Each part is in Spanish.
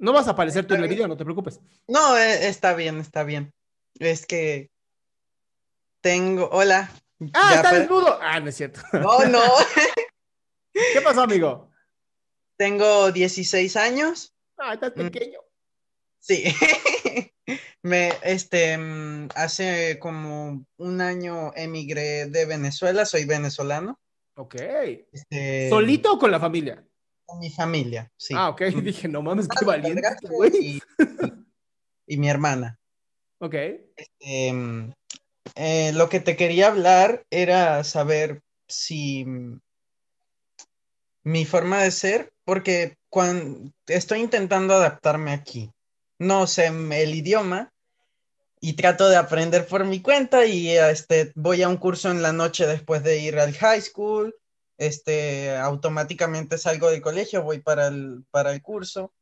No vas a aparecer tú en el video, no te preocupes. No, eh, está bien, está bien. Es que tengo. Hola. ¡Ah, está para- desnudo! Ah, no es cierto. No, no. ¿Qué pasó, amigo? Tengo 16 años. Ah, estás Mm. pequeño. Sí. Me, este, mm, hace como un año emigré de Venezuela, soy venezolano. Ok. Este, ¿Solito o con la familia? Con mi familia, sí. Ah, ok. Dije, no mames, qué valiente, este güey. y, y- y mi hermana. Ok. Em, eh, lo que te quería hablar era saber si mm, mi forma de ser, porque cuando estoy intentando adaptarme aquí, no sé m- el idioma y trato de aprender por mi cuenta y este, voy a un curso en la noche después de ir al high school, este, automáticamente salgo del colegio, voy para el, para el curso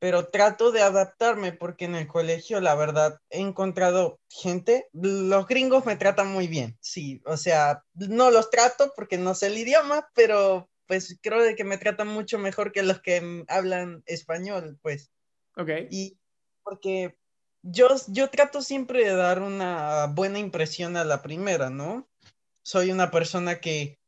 pero trato de adaptarme porque en el colegio, la verdad, he encontrado gente, los gringos me tratan muy bien, sí, o sea, no los trato porque no sé el idioma, pero pues creo de que me tratan mucho mejor que los que hablan español, pues, Ok. y porque yo, yo trato siempre de dar una buena impresión a la primera, ¿no? Soy una persona que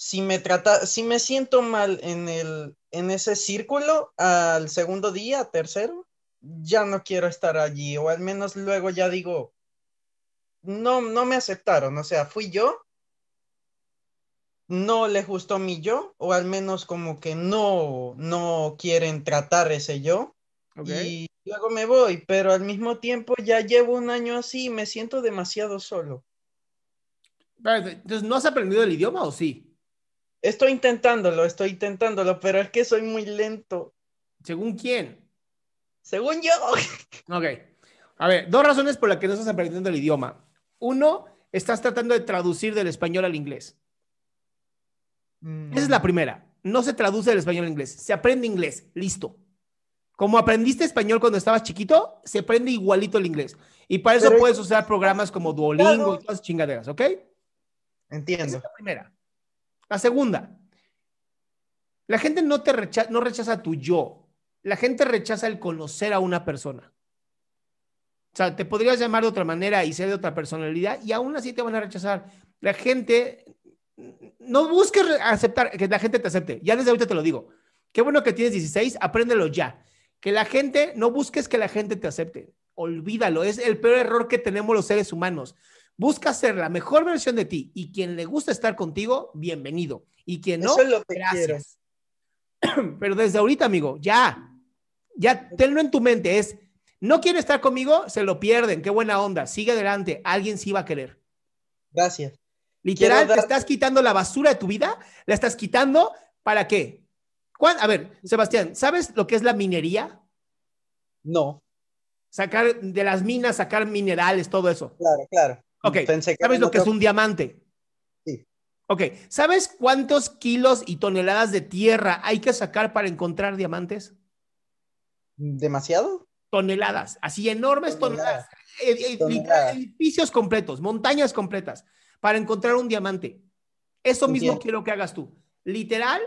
si me trata, si me siento mal en el, en ese círculo, al segundo día, tercero, ya no quiero estar allí, o al menos luego ya digo, no, no me aceptaron, o sea, fui yo, no les gustó mi yo, o al menos como que no, no quieren tratar ese yo, y luego me voy, pero al mismo tiempo ya llevo un año así y me siento demasiado solo. Entonces, ¿no has aprendido el idioma o sí? Estoy intentándolo, estoy intentándolo, pero es que soy muy lento. ¿Según quién? Según yo. Ok. A ver, dos razones por las que no estás aprendiendo el idioma. Uno, estás tratando de traducir del español al inglés. Mm, Esa es la primera. No se traduce del español al inglés. Se aprende inglés. Listo. Como aprendiste español cuando estabas chiquito, se aprende igualito el inglés. Y para eso Pero puedes es- usar programas como Duolingo y todas esas chingaderas, ¿ok? Esa Entiendo. es la primera. La segunda, la gente no te recha- no rechaza tu yo. La gente rechaza el conocer a una persona. O sea, te podrías llamar de otra manera y ser de otra personalidad y aún así te van a rechazar. La gente, no busques aceptar, que la gente te acepte. Ya desde ahorita te lo digo. Qué bueno que tienes 16, apréndelo ya. Que la gente, no busques que la gente te acepte. Olvídalo, es el peor error que tenemos los seres humanos. Busca ser la mejor versión de ti y quien le gusta estar contigo, bienvenido. Y quien no, Eso es lo que gracias. Pero desde ahorita, amigo, ya, ya tenlo en tu mente. Es, no quiere estar conmigo, se lo pierden. Qué buena onda. Sigue adelante. Alguien sí va a querer. Gracias. Literal, dar- te estás quitando la basura de tu vida, la estás quitando para qué? ¿Cuán- A ver, Sebastián, ¿sabes lo que es la minería? No, Sacar de las minas, sacar minerales, todo eso. claro, claro. Ok, ¿sabes lo que es un diamante? Sí. Ok, ¿sabes cuántos kilos y toneladas de tierra hay que sacar para encontrar diamantes? ¿Demasiado? Toneladas, así enormes toneladas. Toneladas. Eh, eh, Toneladas. Edificios completos, montañas completas, para encontrar un diamante. Eso mismo Entiendo. quiero que hagas tú. Literal,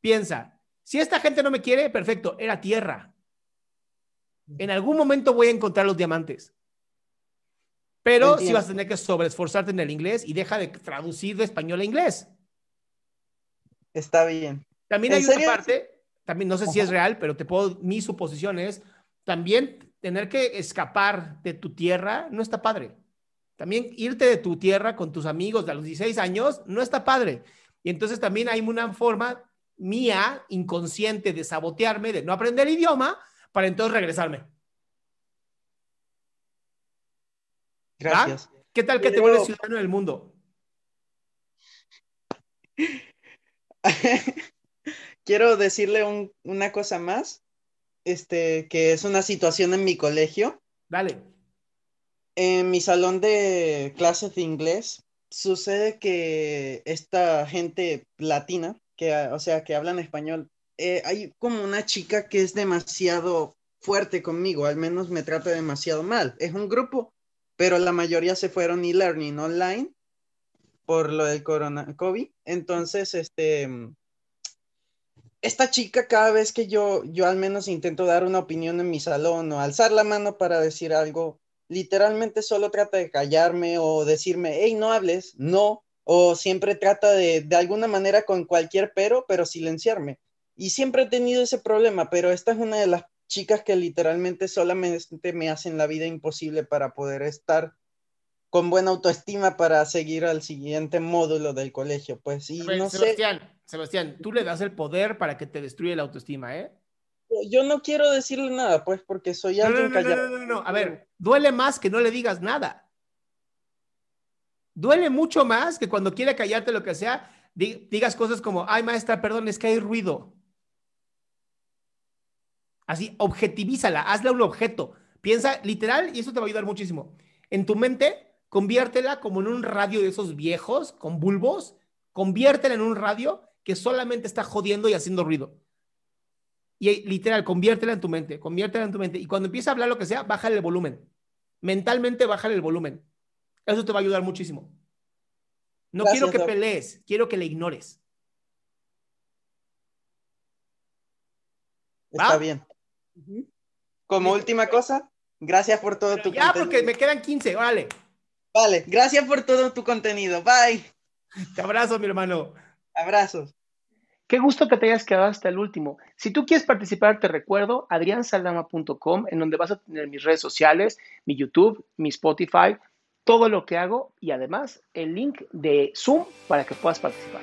piensa, si esta gente no me quiere, perfecto, era tierra. En algún momento voy a encontrar los diamantes. Pero sí Entiendo. vas a tener que sobreesforzarte en el inglés y deja de traducir de español a inglés. Está bien. También ¿En hay una serio? parte, también no sé si es real, pero te puedo, mi suposición es, también tener que escapar de tu tierra no está padre. También irte de tu tierra con tus amigos de a los 16 años no está padre. Y entonces también hay una forma mía, inconsciente, de sabotearme, de no aprender el idioma, para entonces regresarme. Gracias. ¿Qué tal que te vuelves ciudadano del mundo? Quiero decirle un- una cosa más, este, que es una situación en mi colegio. Dale. En mi salón de clases de inglés sucede que esta gente latina, que, o sea, que hablan español, eh, hay como una chica que es demasiado fuerte conmigo, al menos me trata demasiado mal. Es un grupo, pero la mayoría se fueron e-learning online por lo del corona COVID. Entonces, este, esta chica cada vez que yo, yo al menos intento dar una opinión en mi salón o alzar la mano para decir algo, literalmente solo trata de callarme o decirme, hey, no hables, no, o siempre trata de, de alguna manera con cualquier pero, pero silenciarme. Y siempre he tenido ese problema, pero esta es una de las chicas que literalmente solamente me hacen la vida imposible para poder estar con buena autoestima para seguir al siguiente módulo del colegio. Pues, y A ver, no sé, Sebastián, Sebastián, tú le das el poder para que te destruya la autoestima, ¿eh? yo no quiero decirle nada, pues, porque soy No, no, alguien no, no, callado. no, no, no. A ver, duele más que no le digas nada. Duele mucho más que cuando quiere callarte lo que sea, di- digas cosas como, ay, maestra, perdón, es que hay ruido. Así, objetivízala, hazla un objeto. Piensa literal y eso te va a ayudar muchísimo. En tu mente, conviértela como en un radio de esos viejos con bulbos, conviértela en un radio que solamente está jodiendo y haciendo ruido. Y literal, conviértela en tu mente, conviértela en tu mente. Y cuando empiece a hablar lo que sea, bájale el volumen. Mentalmente, bájale el volumen. Eso te va a ayudar muchísimo. No Gracias, quiero que pelees, quiero que le ignores. Está ¿Va? bien. Como última cosa, gracias por todo Pero tu ya, contenido. porque me quedan 15, órale. Vale, gracias por todo tu contenido. Bye. Te abrazo, mi hermano. Abrazos. Qué gusto que te hayas quedado hasta el último. Si tú quieres participar, te recuerdo adriansaldama.com, en donde vas a tener mis redes sociales, mi YouTube, mi Spotify, todo lo que hago y además el link de Zoom para que puedas participar.